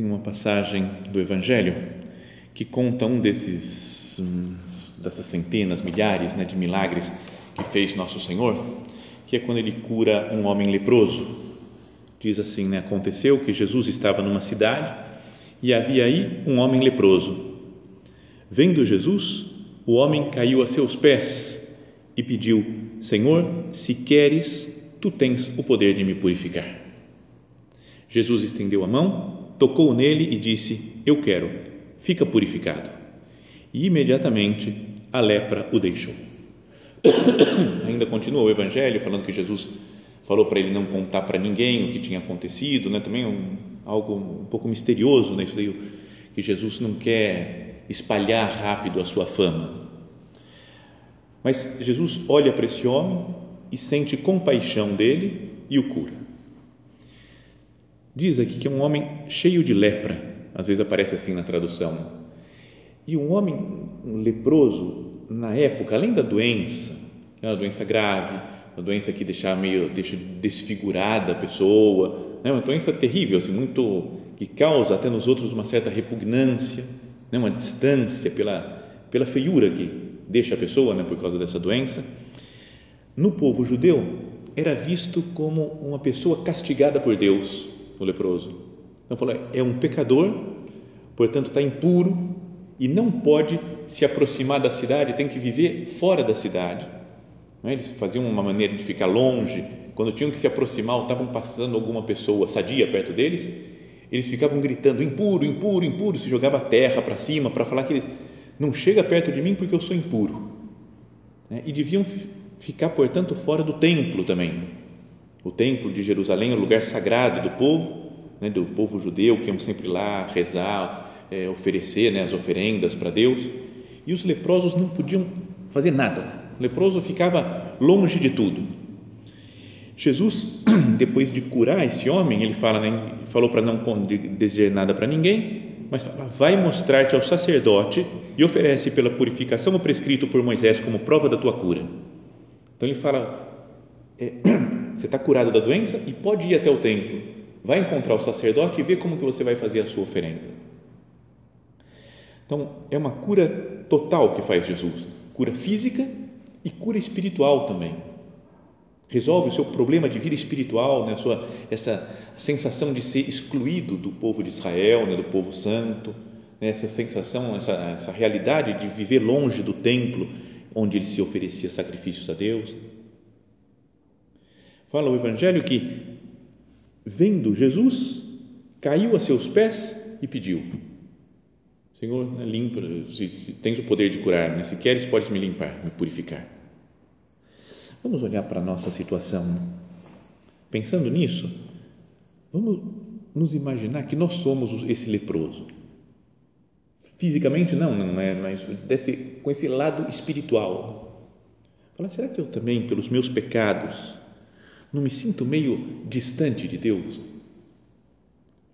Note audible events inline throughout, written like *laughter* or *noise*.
Tem uma passagem do Evangelho que conta um desses dessas centenas, milhares né, de milagres que fez nosso Senhor, que é quando ele cura um homem leproso. Diz assim, né, aconteceu que Jesus estava numa cidade e havia aí um homem leproso. Vendo Jesus, o homem caiu a seus pés e pediu: Senhor, se queres, tu tens o poder de me purificar. Jesus estendeu a mão, tocou nele e disse: Eu quero, fica purificado. E imediatamente a lepra o deixou. *coughs* Ainda continua o Evangelho falando que Jesus falou para ele não contar para ninguém o que tinha acontecido, né? também um, algo um pouco misterioso, né? Isso daí, que Jesus não quer espalhar rápido a sua fama. Mas Jesus olha para esse homem e sente compaixão dele e o cura. Diz aqui que é um homem cheio de lepra, às vezes aparece assim na tradução. E um homem um leproso, na época, além da doença, é uma doença grave, uma doença que deixa meio deixa desfigurada a pessoa, né? uma doença terrível, assim, muito que causa até nos outros uma certa repugnância, né? uma distância pela pela feiura que deixa a pessoa, né? por causa dessa doença. No povo judeu era visto como uma pessoa castigada por Deus, o leproso. Então falou, é um pecador, portanto está impuro e não pode se aproximar da cidade, tem que viver fora da cidade é? Eles faziam uma maneira de ficar longe, quando tinham que se aproximar ou estavam passando alguma pessoa sadia perto deles, eles ficavam gritando impuro, impuro, impuro, se jogava terra para cima para falar que eles não chega perto de mim porque eu sou impuro. É? E deviam ficar, portanto, fora do templo também. O templo de Jerusalém o lugar sagrado do povo, né, do povo judeu que iam sempre lá rezar, é, oferecer né, as oferendas para Deus. E os leprosos não podiam fazer nada, o leproso ficava longe de tudo. Jesus, *clears throat* depois de curar esse homem, ele fala, né, falou para não dizer nada para ninguém, mas fala, vai mostrar-te ao sacerdote e oferece pela purificação o prescrito por Moisés como prova da tua cura. Então ele fala, é, *clears throat* você está curado da doença e pode ir até o templo, vai encontrar o sacerdote e ver como que você vai fazer a sua oferenda. Então é uma cura total que faz Jesus, cura física e cura espiritual também. Resolve o seu problema de vida espiritual, né? sua, essa sensação de ser excluído do povo de Israel, né? do povo santo, né? essa sensação, essa, essa realidade de viver longe do templo onde ele se oferecia sacrifícios a Deus. Fala o Evangelho que, vendo Jesus, caiu a seus pés e pediu: Senhor, né, limpa, se, se, tens o poder de curar-me, né? se queres, podes me limpar, me purificar. Vamos olhar para a nossa situação. Pensando nisso, vamos nos imaginar que nós somos esse leproso. Fisicamente, não, não é, mas desse, com esse lado espiritual. Fala, será que eu também, pelos meus pecados, não me sinto meio distante de Deus?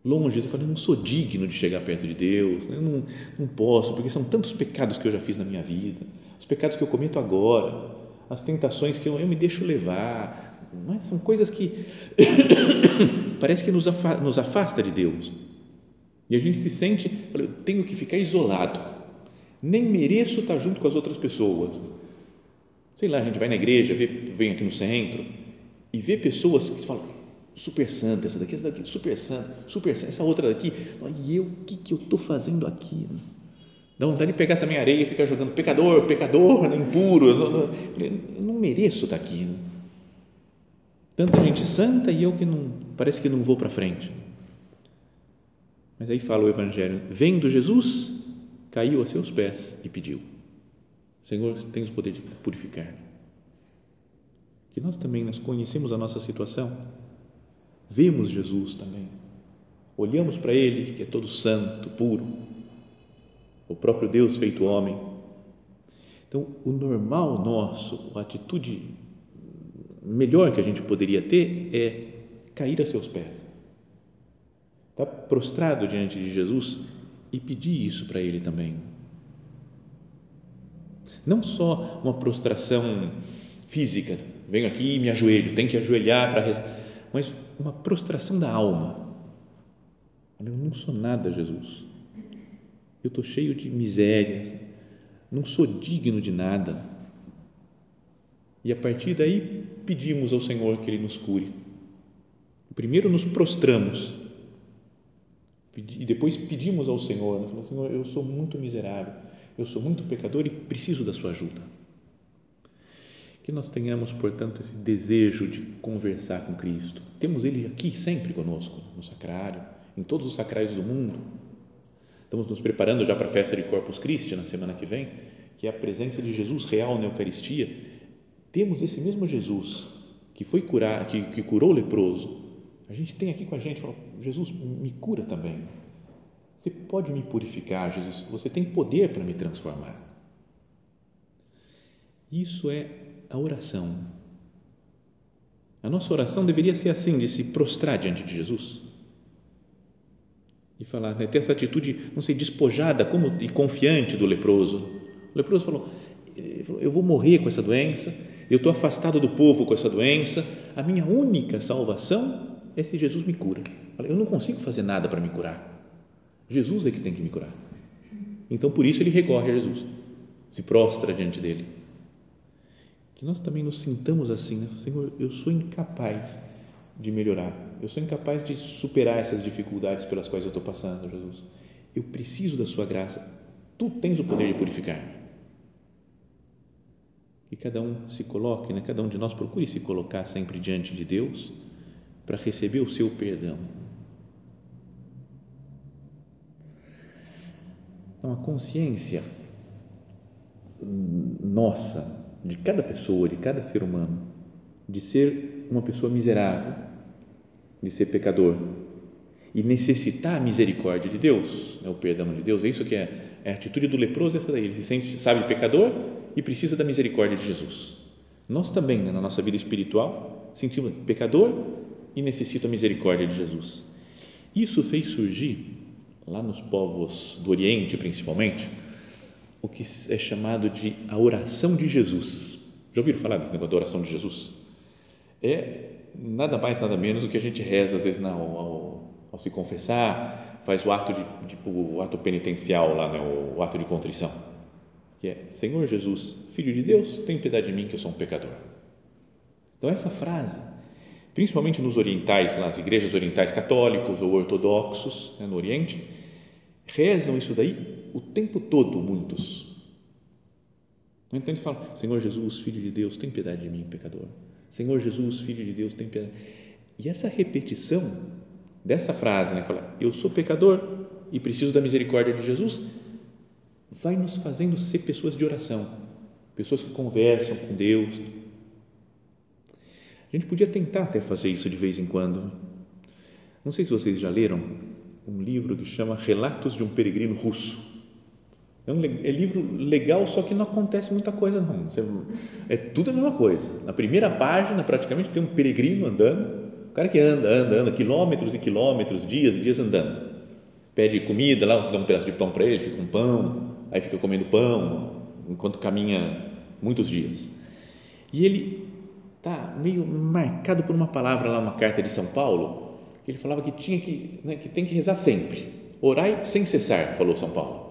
longe, eu falo, eu não sou digno de chegar perto de Deus, eu não, não posso, porque são tantos pecados que eu já fiz na minha vida, os pecados que eu cometo agora, as tentações que eu, eu me deixo levar, é? são coisas que *coughs* parece que nos afasta, nos afasta de Deus. E a gente se sente, eu tenho que ficar isolado, nem mereço estar junto com as outras pessoas. Sei lá, a gente vai na igreja, vem aqui no centro e vê pessoas que falam, super santa, essa daqui, essa daqui, super santa, super santa, essa outra daqui, e eu, o que, que eu estou fazendo aqui? Dá vontade de pegar também areia e ficar jogando pecador, pecador, impuro, eu não, eu não mereço estar aqui. Tanta gente santa e eu que não, parece que não vou para frente. Mas aí fala o Evangelho: vendo Jesus, caiu a seus pés e pediu: Senhor, tens o poder de purificar. Que nós também nós conhecemos a nossa situação, vemos Jesus também, olhamos para Ele, que é todo santo, puro, o próprio Deus feito homem. Então, o normal nosso, a atitude melhor que a gente poderia ter é cair a seus pés Está prostrado diante de Jesus e pedir isso para Ele também. Não só uma prostração física, venho aqui e me ajoelho, tenho que ajoelhar para rezar, mas uma prostração da alma. Eu não sou nada, Jesus. Eu estou cheio de misérias, não sou digno de nada. E a partir daí pedimos ao Senhor que Ele nos cure. Primeiro nos prostramos e depois pedimos ao Senhor, né? Senhor, eu sou muito miserável, eu sou muito pecador e preciso da sua ajuda. Que nós tenhamos, portanto, esse desejo de conversar com Cristo. Temos Ele aqui sempre conosco, no sacrário, em todos os sacrários do mundo. Estamos nos preparando já para a festa de Corpus Christi na semana que vem, que é a presença de Jesus real na Eucaristia. Temos esse mesmo Jesus que foi curar, que, que curou o leproso, a gente tem aqui com a gente, fala, Jesus, me cura também. Você pode me purificar, Jesus. Você tem poder para me transformar. Isso é a oração. A nossa oração deveria ser assim, de se prostrar diante de Jesus e falar, né, ter essa atitude, não sei, despojada como, e confiante do leproso. O leproso falou, eu vou morrer com essa doença, eu estou afastado do povo com essa doença, a minha única salvação esse Jesus me cura. Eu não consigo fazer nada para me curar. Jesus é que tem que me curar. Então, por isso, ele recorre a Jesus, se prostra diante dele. Que nós também nos sintamos assim, né? Senhor, eu sou incapaz de melhorar, eu sou incapaz de superar essas dificuldades pelas quais eu estou passando, Jesus. Eu preciso da Sua graça. Tu tens o poder de purificar. Que cada um se coloque, né? cada um de nós procure se colocar sempre diante de Deus para receber o seu perdão. Então, a consciência nossa, de cada pessoa, de cada ser humano, de ser uma pessoa miserável, de ser pecador e necessitar a misericórdia de Deus, é o perdão de Deus, é isso que é, é a atitude do leproso, essa daí, ele se sente, sabe, pecador e precisa da misericórdia de Jesus. Nós também, né, na nossa vida espiritual, sentimos pecador e necessita a misericórdia de Jesus. Isso fez surgir, lá nos povos do Oriente principalmente, o que é chamado de a oração de Jesus. Já ouviram falar desse negócio da oração de Jesus? É nada mais, nada menos do que a gente reza às vezes ao, ao, se confessar, faz o ato de, tipo, o ato penitencial lá, né, o, o ato de contrição, que é Senhor Jesus, Filho de Deus, tem piedade de mim que eu sou um pecador. Então essa frase principalmente nos orientais, nas igrejas orientais católicos ou ortodoxos né, no Oriente, rezam isso daí o tempo todo, muitos. Então eles falam: Senhor Jesus, Filho de Deus, tem piedade de mim, pecador. Senhor Jesus, Filho de Deus, tem piedade. E essa repetição dessa frase, né, fala, eu sou pecador e preciso da misericórdia de Jesus, vai nos fazendo ser pessoas de oração, pessoas que conversam com Deus, a gente podia tentar até fazer isso de vez em quando. Não sei se vocês já leram um livro que chama Relatos de um Peregrino Russo. É um é livro legal, só que não acontece muita coisa não. É tudo a mesma coisa. Na primeira página, praticamente, tem um peregrino andando, o cara que anda, anda, anda, quilômetros e quilômetros, dias e dias andando. Pede comida lá, dá um pedaço de pão para ele, fica um pão, aí fica comendo pão, enquanto caminha muitos dias. E ele está meio marcado por uma palavra lá, uma carta de São Paulo, que ele falava que tinha que, né, que tem que rezar sempre. Orai sem cessar, falou São Paulo.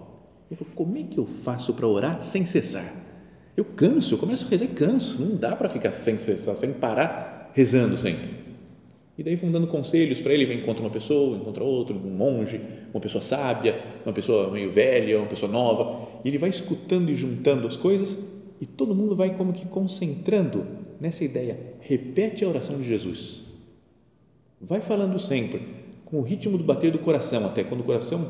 Ele falou, como é que eu faço para orar sem cessar? Eu canso, eu começo a rezar e canso, não dá para ficar sem cessar, sem parar, rezando sempre. E daí vão dando conselhos para ele, encontra uma pessoa, encontra outro, um monge, uma pessoa sábia, uma pessoa meio velha, uma pessoa nova, e ele vai escutando e juntando as coisas E todo mundo vai como que concentrando nessa ideia. Repete a oração de Jesus. Vai falando sempre, com o ritmo do bater do coração, até quando o coração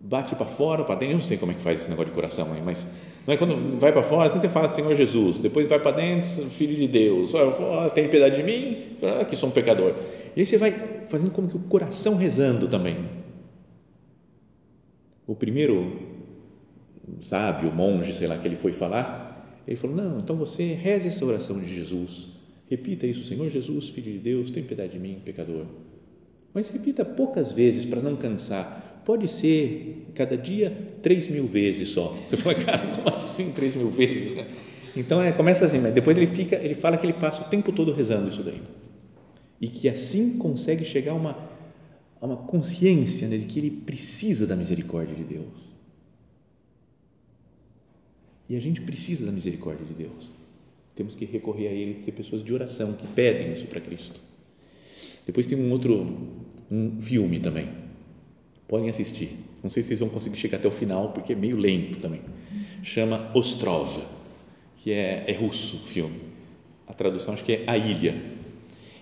bate para fora, para dentro. Eu não sei como é que faz esse negócio de coração aí, mas não é quando vai para fora, você fala Senhor Jesus, depois vai para dentro, Filho de Deus, oh, tem piedade de mim, ah, que sou um pecador. E aí você vai fazendo como que o coração rezando também. O primeiro sábio, monge, sei lá, que ele foi falar, ele falou: Não, então você reze essa oração de Jesus, repita isso, Senhor Jesus, Filho de Deus, tem piedade de mim, pecador. Mas repita poucas vezes para não cansar. Pode ser cada dia três mil vezes só. *laughs* Você fala, cara, como assim três mil vezes? Então é, começa assim, mas depois ele fica, ele fala que ele passa o tempo todo rezando isso daí e que assim consegue chegar a uma, a uma consciência né, de que ele precisa da misericórdia de Deus. E a gente precisa da misericórdia de Deus. Temos que recorrer a Ele, ser pessoas de oração que pedem isso para Cristo. Depois tem um outro um filme também. Podem assistir. Não sei se vocês vão conseguir chegar até o final, porque é meio lento também. Chama Ostrov, que é, é russo o filme. A tradução acho que é A Ilha.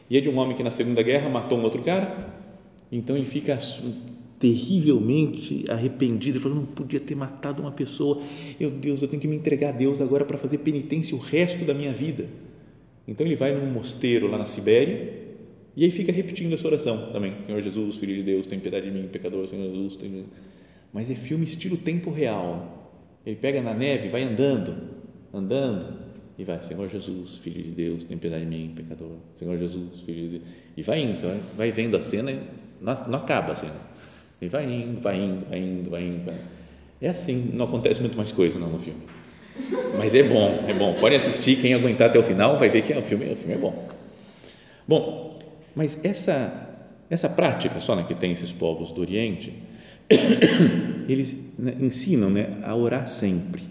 E é de um homem que na Segunda Guerra matou um outro cara, então ele fica terrivelmente arrependido, falando, não podia ter matado uma pessoa, meu Deus, eu tenho que me entregar a Deus agora para fazer penitência o resto da minha vida. Então ele vai num mosteiro lá na Sibéria e aí fica repetindo essa oração também, Senhor Jesus, Filho de Deus, tem piedade de mim, pecador, Senhor Jesus, tem... mas é filme estilo tempo real, ele pega na neve, vai andando, andando, e vai, Senhor Jesus, Filho de Deus, tem piedade de mim, pecador, Senhor Jesus, Filho de Deus, e vai indo, você vai, vai vendo a cena e não, não acaba a cena, e vai indo, vai indo, vai indo, vai indo, vai. é assim, não acontece muito mais coisa não no filme, mas é bom, é bom, pode assistir, quem aguentar até o final vai ver que é, o, filme, o filme é bom. Bom, mas essa essa prática só né, que tem esses povos do Oriente, *coughs* eles né, ensinam né, a orar sempre.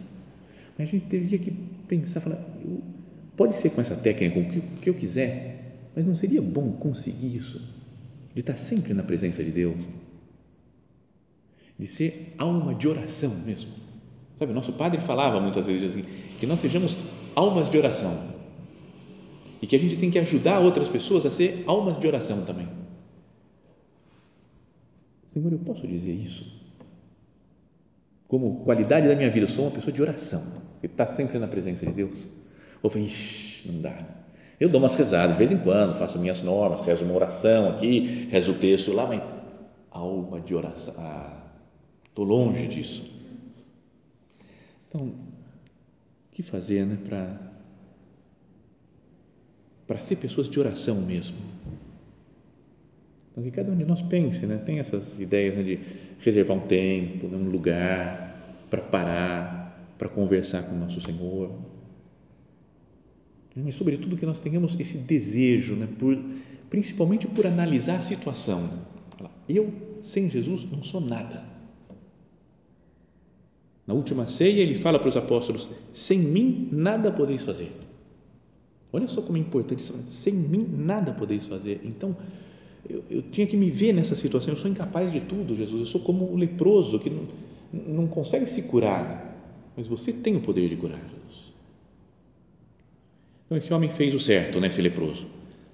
Mas a gente teria que pensar, falar, pode ser com essa técnica, com o que, o que eu quiser, mas não seria bom conseguir isso? De estar sempre na presença de Deus? De ser alma de oração mesmo? Sabe, nosso padre falava muitas vezes assim, que nós sejamos almas de oração e que a gente tem que ajudar outras pessoas a ser almas de oração também. Senhor, eu posso dizer isso? Como qualidade da minha vida, eu sou uma pessoa de oração, que está sempre na presença de Deus. Ou falei, não dá. Eu dou umas rezadas de vez em quando, faço minhas normas, rezo uma oração aqui, rezo o texto lá, mas alma de oração, ah, estou longe disso. Então, o que fazer né, para para ser pessoas de oração mesmo. Então, que cada um de nós pense, né? tem essas ideias né, de reservar um tempo, né, um lugar para parar, para conversar com o nosso Senhor. Mas, sobretudo, que nós tenhamos esse desejo, né, por, principalmente por analisar a situação. Eu, sem Jesus, não sou nada. Na última ceia, ele fala para os apóstolos: sem mim nada podeis fazer. Olha só como é importante. Sem mim nada podeis fazer. Então, eu, eu, tinha que me ver nessa situação. Eu sou incapaz de tudo, Jesus. Eu sou como o leproso que não, não consegue se curar. Mas você tem o poder de curar, Jesus. Então, esse homem fez o certo, né, esse leproso.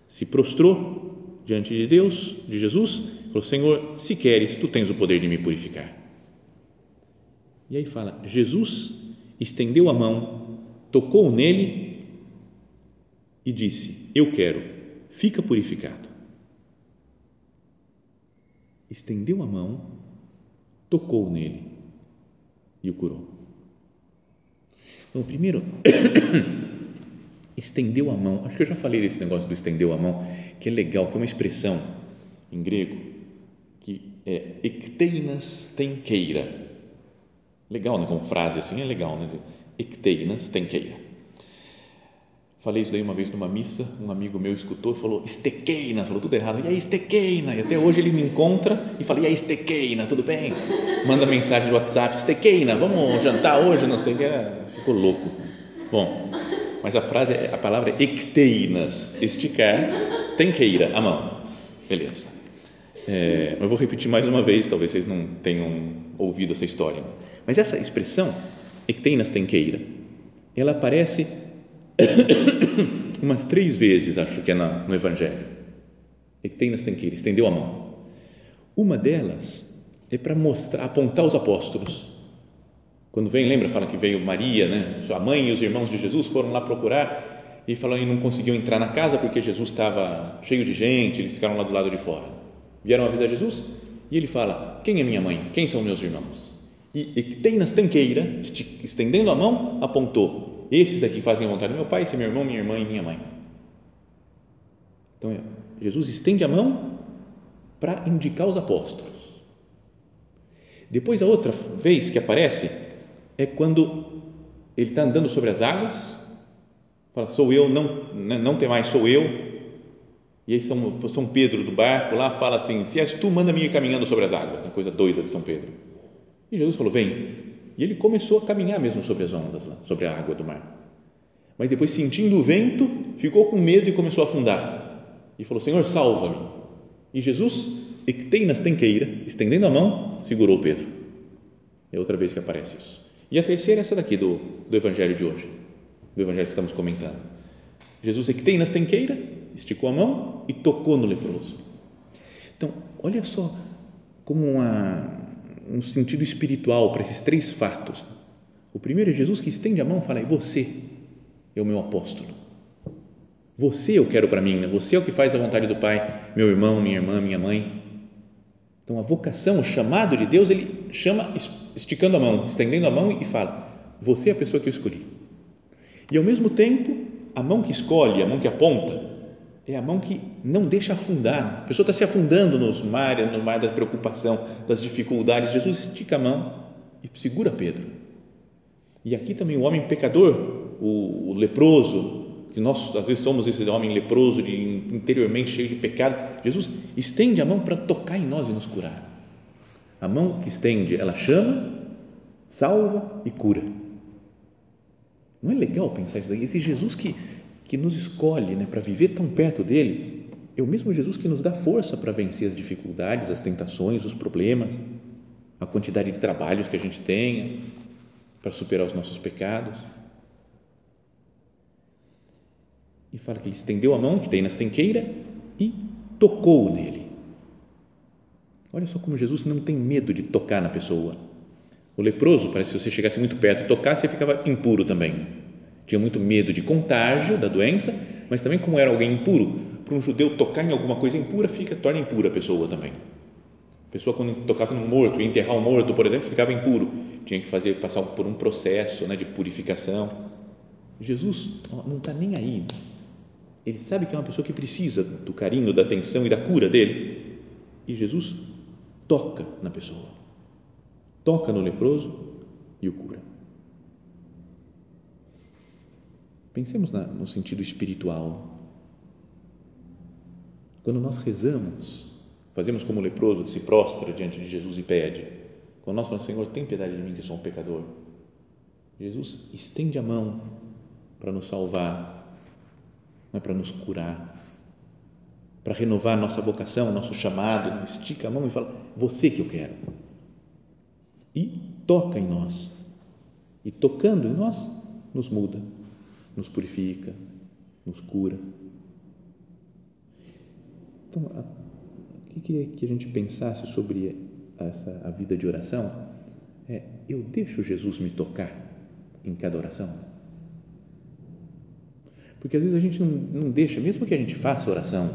Se prostrou diante de Deus, de Jesus, falou: Senhor, se queres, tu tens o poder de me purificar. E aí fala: Jesus estendeu a mão, tocou nele e disse: Eu quero, fica purificado. Estendeu a mão, tocou nele e o curou. Então, primeiro, *coughs* estendeu a mão. Acho que eu já falei desse negócio do estendeu a mão, que é legal, que é uma expressão em grego que é ekteinas tenkeira. Legal, né? Como frase assim é legal, né? Ekteinas tenkeira Falei isso daí uma vez numa missa, um amigo meu escutou e falou estequeina, falou tudo errado, e aí estequeina, e até hoje ele me encontra e fala, e aí estequeina, tudo bem? Manda mensagem no WhatsApp, estequeina, vamos jantar hoje, não sei o que, ficou louco. Bom, mas a frase, a palavra é ecteinas, esticar, tenqueira, a mão, beleza. É, eu vou repetir mais uma vez, talvez vocês não tenham ouvido essa história, mas essa expressão, ecteinas tenqueira, ela aparece *coughs* umas três vezes, acho que é no Evangelho. Ecteinas tenqueira, estendeu a mão. Uma delas é para mostrar, apontar os apóstolos. Quando vem, lembra, fala que veio Maria, né? Sua mãe e os irmãos de Jesus foram lá procurar e falou que não conseguiam entrar na casa porque Jesus estava cheio de gente, eles ficaram lá do lado de fora. Vieram avisar Jesus e ele fala: Quem é minha mãe? Quem são meus irmãos? E Ecteinas tenqueira, estendendo a mão, apontou: Esses aqui fazem a vontade do meu pai, esse é meu irmão, minha irmã e minha mãe. Então, Jesus estende a mão para indicar os apóstolos. Depois, a outra vez que aparece é quando ele está andando sobre as águas, fala, sou eu, não, não tem mais, sou eu. E aí São, São Pedro do barco lá fala assim, se és tu, manda-me ir caminhando sobre as águas, uma coisa doida de São Pedro. E Jesus falou, vem. E ele começou a caminhar mesmo sobre as ondas, lá, sobre a água do mar. Mas depois, sentindo o vento, ficou com medo e começou a afundar. E falou, Senhor, salva-me. E Jesus ecteinas tenqueira, estendendo a mão, segurou Pedro. É outra vez que aparece isso. E a terceira é essa daqui do, do Evangelho de hoje, do Evangelho que estamos comentando. Jesus ecteinas tenqueira, esticou a mão e tocou no leproso. Então, olha só como uma, um sentido espiritual para esses três fatos. O primeiro é Jesus que estende a mão e fala: e você é o meu apóstolo. Você eu quero para mim, né? você é o que faz a vontade do Pai, meu irmão, minha irmã, minha mãe. Então, a vocação, o chamado de Deus, ele chama esticando a mão, estendendo a mão e fala: Você é a pessoa que eu escolhi. E ao mesmo tempo, a mão que escolhe, a mão que aponta, é a mão que não deixa afundar. A pessoa está se afundando nos mares, no mar da preocupação, das dificuldades. Jesus estica a mão e segura Pedro. E aqui também o homem pecador, o, o leproso, que nós às vezes somos esse homem leproso, de, interiormente cheio de pecado, Jesus estende a mão para tocar em nós e nos curar. A mão que estende, ela chama, salva e cura. Não é legal pensar isso daí? Esse Jesus que, que nos escolhe né, para viver tão perto dele, é o mesmo Jesus que nos dá força para vencer as dificuldades, as tentações, os problemas, a quantidade de trabalhos que a gente tenha, para superar os nossos pecados. E fala que ele estendeu a mão, que tem na estenqueira, e tocou nele. Olha só como Jesus não tem medo de tocar na pessoa. O leproso, parece que se você chegasse muito perto e tocasse, você ficava impuro também. Tinha muito medo de contágio da doença, mas também como era alguém impuro, para um judeu tocar em alguma coisa impura, fica torna impura a pessoa também. A pessoa quando tocava no morto, ia enterrar um morto, por exemplo, ficava impuro. Tinha que fazer passar por um processo né, de purificação. Jesus não está nem aí ele sabe que é uma pessoa que precisa do carinho, da atenção e da cura dele. E Jesus toca na pessoa, toca no leproso e o cura. Pensemos na, no sentido espiritual. Quando nós rezamos, fazemos como o leproso que se prostra diante de Jesus e pede. Quando nós falamos, Senhor, tem piedade de mim que sou um pecador. Jesus estende a mão para nos salvar é para nos curar, para renovar nossa vocação, nosso chamado, Ele estica a mão e fala: Você que eu quero. E toca em nós. E tocando em nós, nos muda, nos purifica, nos cura. Então, o que queria que a gente pensasse sobre essa a vida de oração é: eu deixo Jesus me tocar em cada oração? Porque às vezes a gente não, não deixa, mesmo que a gente faça oração,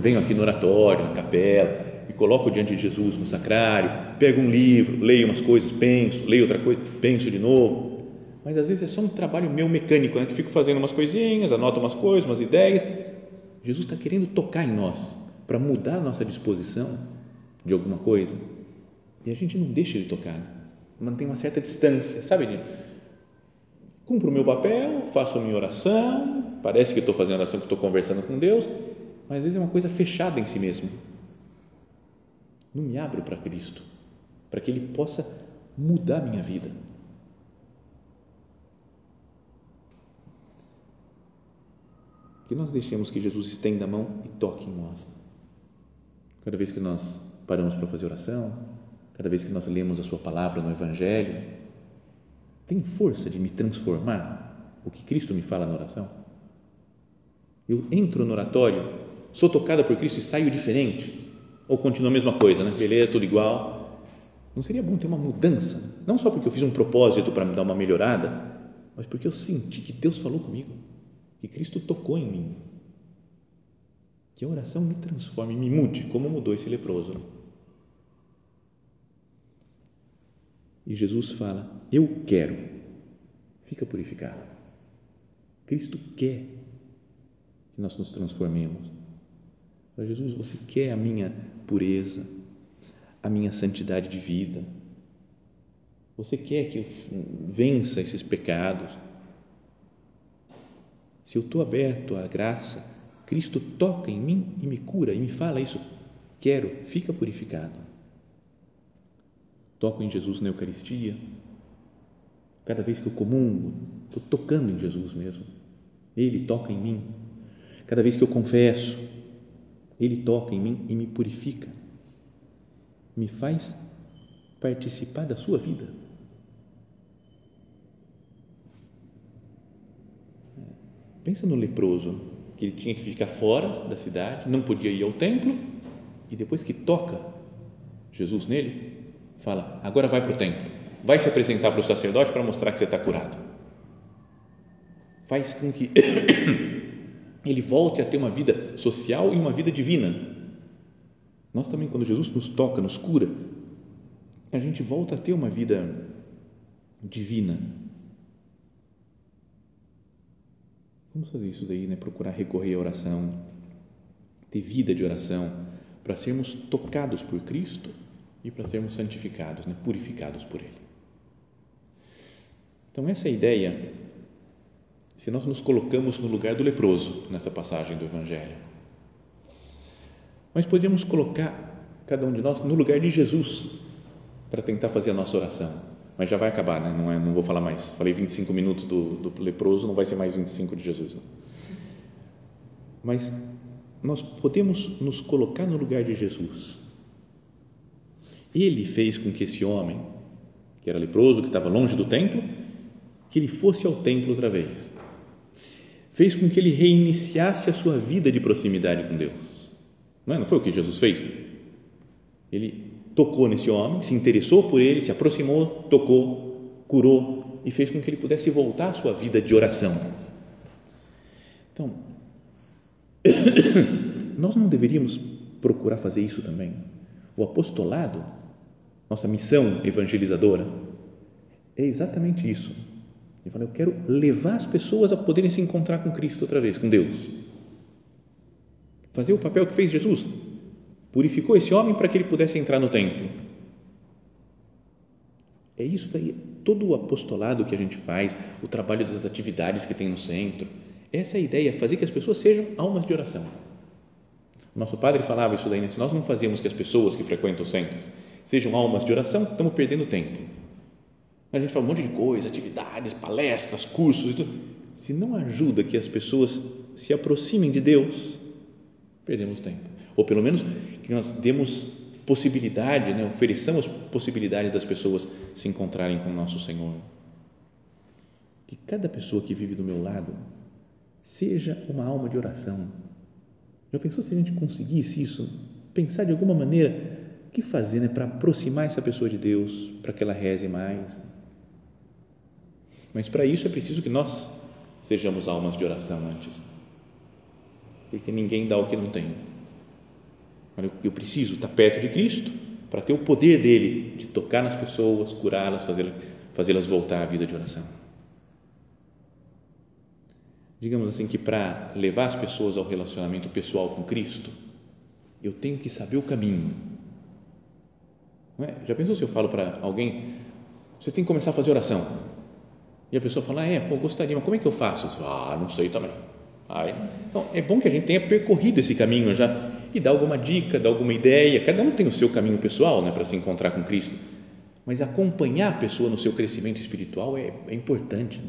venho aqui no oratório, na capela, me coloco diante de Jesus no sacrário, pego um livro, leio umas coisas, penso, leio outra coisa, penso de novo. Mas às vezes é só um trabalho meu mecânico, né? que fico fazendo umas coisinhas, anoto umas coisas, umas ideias. Jesus está querendo tocar em nós para mudar a nossa disposição de alguma coisa e a gente não deixa ele tocar, mantém uma certa distância, sabe? Cumpro o meu papel, faço a minha oração, parece que estou fazendo oração, que estou conversando com Deus, mas às vezes é uma coisa fechada em si mesmo. Não me abro para Cristo, para que Ele possa mudar minha vida. Que nós deixemos que Jesus estenda a mão e toque em nós. Cada vez que nós paramos para fazer oração, cada vez que nós lemos a Sua palavra no Evangelho, tem força de me transformar o que Cristo me fala na oração? Eu entro no oratório, sou tocada por Cristo e saio diferente? Ou continua a mesma coisa, né? Beleza, tudo igual. Não seria bom ter uma mudança? Não só porque eu fiz um propósito para me dar uma melhorada, mas porque eu senti que Deus falou comigo, que Cristo tocou em mim. Que a oração me transforme, me mude, como mudou esse leproso. E Jesus fala: Eu quero, fica purificado. Cristo quer que nós nos transformemos. Jesus, você quer a minha pureza, a minha santidade de vida. Você quer que eu vença esses pecados. Se eu estou aberto à graça, Cristo toca em mim e me cura e me fala isso. Quero, fica purificado. Toco em Jesus na Eucaristia. Cada vez que eu comungo, estou tocando em Jesus mesmo. Ele toca em mim. Cada vez que eu confesso, Ele toca em mim e me purifica. Me faz participar da sua vida. Pensa no leproso, que ele tinha que ficar fora da cidade, não podia ir ao templo, e depois que toca Jesus nele, fala: agora vai para o templo, vai se apresentar para o sacerdote para mostrar que você está curado. Faz com que *coughs* ele volte a ter uma vida social e uma vida divina. Nós também, quando Jesus nos toca, nos cura, a gente volta a ter uma vida divina. Vamos fazer isso daí, né? Procurar recorrer à oração, ter vida de oração, para sermos tocados por Cristo e para sermos santificados, né? purificados por Ele. Então, essa é a ideia, se nós nos colocamos no lugar do leproso nessa passagem do Evangelho. Mas podíamos colocar cada um de nós no lugar de Jesus para tentar fazer a nossa oração. Mas já vai acabar, né? não, é, não vou falar mais. Falei 25 minutos do, do leproso, não vai ser mais 25 de Jesus. Não. Mas nós podemos nos colocar no lugar de Jesus ele fez com que esse homem, que era leproso, que estava longe do templo, que ele fosse ao templo outra vez. Fez com que ele reiniciasse a sua vida de proximidade com Deus. Não, é? não foi o que Jesus fez? Ele tocou nesse homem, se interessou por ele, se aproximou, tocou, curou e fez com que ele pudesse voltar à sua vida de oração. Então, *coughs* nós não deveríamos procurar fazer isso também? O apostolado nossa missão evangelizadora é exatamente isso. Ele fala, eu quero levar as pessoas a poderem se encontrar com Cristo outra vez, com Deus. Fazer o papel que fez Jesus. Purificou esse homem para que ele pudesse entrar no templo. É isso daí, todo o apostolado que a gente faz, o trabalho das atividades que tem no centro, essa é a ideia, fazer que as pessoas sejam almas de oração. Nosso padre falava isso daí, né? se nós não fazemos que as pessoas que frequentam o centro sejam almas de oração, estamos perdendo tempo. A gente fala um monte de coisa, atividades, palestras, cursos e tudo. Se não ajuda que as pessoas se aproximem de Deus, perdemos tempo. Ou pelo menos que nós demos possibilidade, né, ofereçamos possibilidade das pessoas se encontrarem com o nosso Senhor. Que cada pessoa que vive do meu lado seja uma alma de oração. Já pensou se a gente conseguisse isso? Pensar de alguma maneira que fazer né, para aproximar essa pessoa de Deus, para que ela reze mais? Mas para isso é preciso que nós sejamos almas de oração antes, porque ninguém dá o que não tem. Eu preciso estar perto de Cristo para ter o poder dele de tocar nas pessoas, curá-las, fazê-las voltar à vida de oração. Digamos assim que para levar as pessoas ao relacionamento pessoal com Cristo, eu tenho que saber o caminho é? Já pensou se eu falo para alguém, você tem que começar a fazer oração? E a pessoa fala, ah, é, pô, gostaria, mas como é que eu faço? Ah, não sei também. Então, é bom que a gente tenha percorrido esse caminho já e dar alguma dica, dar alguma ideia. Cada um tem o seu caminho pessoal né, para se encontrar com Cristo, mas acompanhar a pessoa no seu crescimento espiritual é, é importante.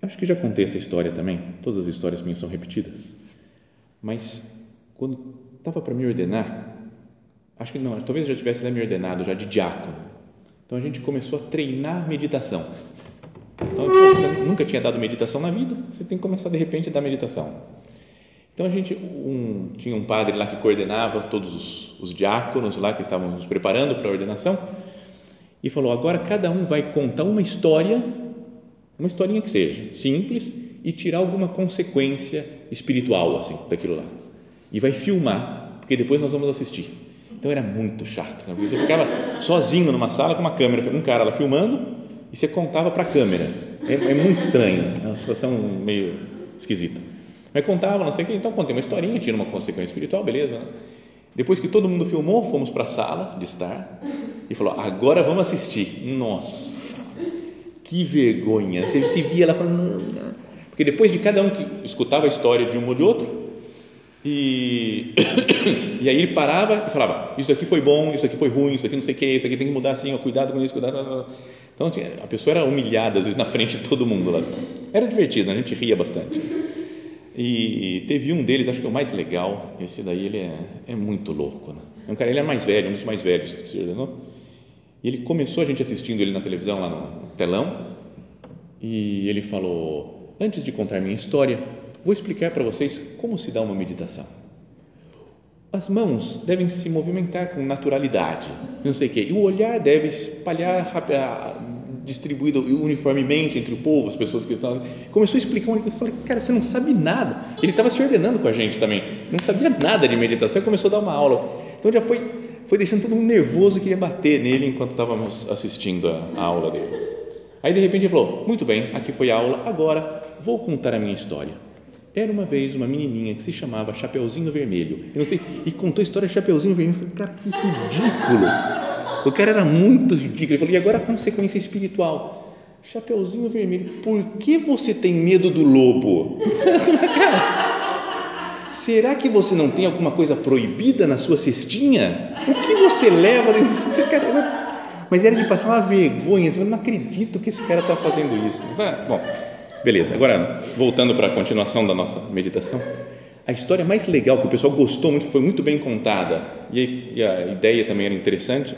Acho que já contei essa história também, todas as histórias minhas são repetidas, mas quando estava para me ordenar, acho que não, talvez já tivesse me ordenado já de diácono. Então a gente começou a treinar meditação. Então, você nunca tinha dado meditação na vida, você tem que começar de repente a dar meditação. Então a gente um, tinha um padre lá que coordenava todos os, os diáconos lá que estavam nos preparando para a ordenação e falou: agora cada um vai contar uma história, uma historinha que seja simples e tirar alguma consequência espiritual assim daquilo lá e vai filmar porque depois nós vamos assistir. Então era muito chato, né? você ficava sozinho numa sala com uma câmera, um cara lá filmando e você contava para a câmera. É, é muito estranho, é uma situação meio esquisita. Mas contava, não sei o que, então contei uma historinha, tinha uma consequência espiritual, beleza. Né? Depois que todo mundo filmou, fomos para a sala de estar e falou: agora vamos assistir. Nossa, que vergonha. Você se via lá falando, porque depois de cada um que escutava a história de um ou de outro, e, *coughs* e aí ele parava e falava: Isso daqui foi bom, isso aqui foi ruim, isso aqui não sei o que, isso aqui tem que mudar assim, ó, cuidado com isso, cuidado. Então a pessoa era humilhada às vezes na frente de todo mundo lá. Assim. Era divertido, a gente ria bastante. E teve um deles, acho que é o mais legal, esse daí ele é, é muito louco. Né? É um cara, ele é mais velho, um dos mais velhos se ordenou. E ele começou a gente assistindo ele na televisão, lá no telão, e ele falou: Antes de contar minha história, vou explicar para vocês como se dá uma meditação. As mãos devem se movimentar com naturalidade, não sei o quê, e o olhar deve espalhar distribuído uniformemente entre o povo, as pessoas que estavam. Começou a explicar, eu falei, cara, você não sabe nada. Ele estava se ordenando com a gente também, não sabia nada de meditação começou a dar uma aula. Então já foi, foi deixando todo mundo nervoso queria bater nele enquanto estávamos assistindo a, a aula dele. Aí de repente ele falou: Muito bem, aqui foi a aula, agora vou contar a minha história. Era uma vez uma menininha que se chamava Chapeuzinho Vermelho. Eu não sei, e contou a história de Chapeuzinho Vermelho. Eu falei, cara, que ridículo. O cara era muito ridículo. Ele falou, e agora a consequência espiritual? Chapeuzinho Vermelho, por que você tem medo do lobo? *laughs* cara, será que você não tem alguma coisa proibida na sua cestinha? O que você leva? Mas era de passar uma vergonha. Eu não acredito que esse cara está fazendo isso. Bom, beleza. Agora, voltando para a continuação da nossa meditação. A história mais legal, que o pessoal gostou muito, foi muito bem contada, e a ideia também era interessante,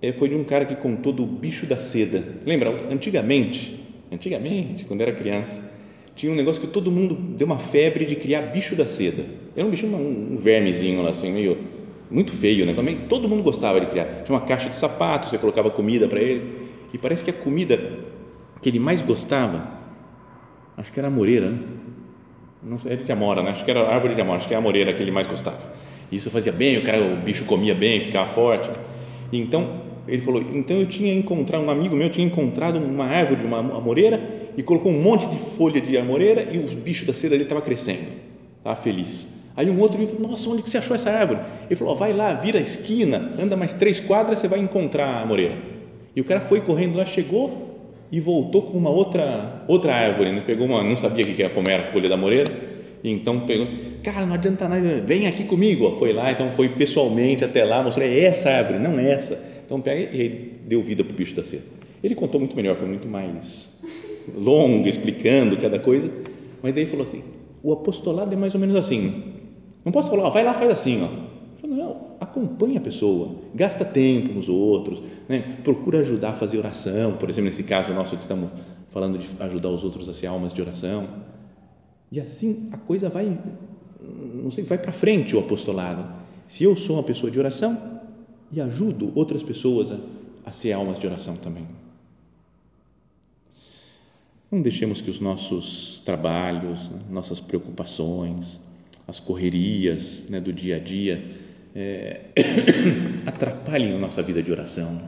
é, foi de um cara que contou do bicho da seda. Lembra? Antigamente, antigamente, quando era criança, tinha um negócio que todo mundo deu uma febre de criar bicho da seda. Era um bicho, um, um vermezinho lá, assim, meio muito feio, né? Também todo mundo gostava de criar. Tinha uma caixa de sapatos, você colocava comida para ele. E parece que a comida que ele mais gostava, acho que era a moreira, né? Não sei, era de amora, né? Acho que era árvore de amora, acho que é a moreira que ele mais gostava. Isso fazia bem, o cara, o bicho comia bem, ficava forte. Então, ele falou, então eu tinha encontrado, um amigo meu tinha encontrado uma árvore uma amoreira e colocou um monte de folha de amoreira e o bicho da seda dele estava crescendo, estava feliz. Aí um outro falou, nossa, onde que você achou essa árvore? Ele falou, vai lá, vira a esquina, anda mais três quadras, você vai encontrar a amoreira. E o cara foi correndo lá, chegou e voltou com uma outra outra árvore, né? pegou uma, não sabia que era como era a folha da amoreira, então pegou, cara, não adianta nada, vem aqui comigo, foi lá, então foi pessoalmente até lá, mostrou, é essa árvore, não é essa então pega e deu vida para o bicho da seda. Ele contou muito melhor, foi muito mais longo, explicando cada coisa, mas daí falou assim: o apostolado é mais ou menos assim. Não posso falar, vai lá, faz assim, ó. Falei, não, acompanha a pessoa, gasta tempo nos outros, né? procura ajudar a fazer oração, por exemplo, nesse caso nosso que estamos falando de ajudar os outros a ser almas de oração. E assim a coisa vai, não sei, vai para frente o apostolado. Se eu sou uma pessoa de oração, e ajudo outras pessoas a, a ser almas de oração também. Não deixemos que os nossos trabalhos, né, nossas preocupações, as correrias né, do dia a dia é, *coughs* atrapalhem a nossa vida de oração.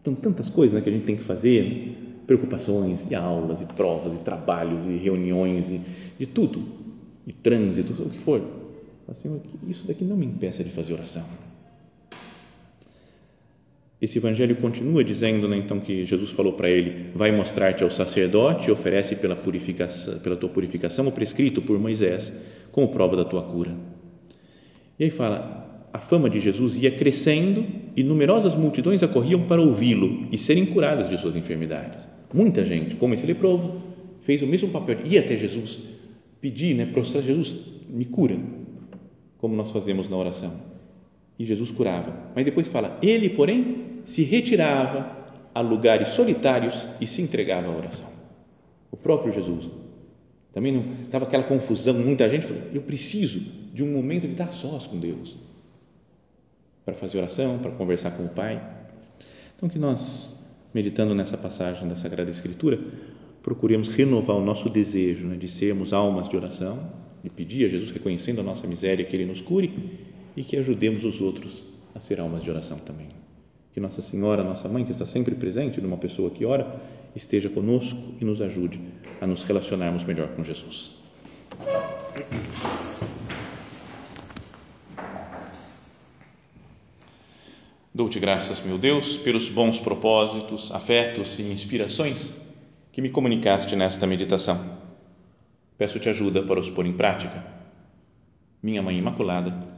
Então, tantas coisas né, que a gente tem que fazer, preocupações, e aulas, e provas, e trabalhos, e reuniões, e de tudo, e trânsito, o que for. Assim, isso daqui não me impeça de fazer oração. Esse evangelho continua dizendo, né, então, que Jesus falou para ele: vai mostrar-te ao sacerdote oferece pela, purificação, pela tua purificação o prescrito por Moisés, como prova da tua cura. E aí fala: a fama de Jesus ia crescendo e numerosas multidões acorriam para ouvi-lo e serem curadas de suas enfermidades. Muita gente, como esse leproso, fez o mesmo papel, ia até Jesus, pedir, né, prostrar Jesus, me cura, como nós fazemos na oração. E Jesus curava. Mas depois fala: ele, porém, se retirava a lugares solitários e se entregava à oração. O próprio Jesus. Também não estava aquela confusão, muita gente falou: eu preciso de um momento de estar sós com Deus para fazer oração, para conversar com o Pai. Então que nós, meditando nessa passagem da Sagrada Escritura, procuremos renovar o nosso desejo né, de sermos almas de oração, de pedir a Jesus, reconhecendo a nossa miséria, que Ele nos cure e que ajudemos os outros a ser almas de oração também. Que Nossa Senhora, nossa mãe, que está sempre presente numa pessoa que ora, esteja conosco e nos ajude a nos relacionarmos melhor com Jesus. Dou-te graças, meu Deus, pelos bons propósitos, afetos e inspirações que me comunicaste nesta meditação. Peço-te ajuda para os pôr em prática. Minha Mãe Imaculada,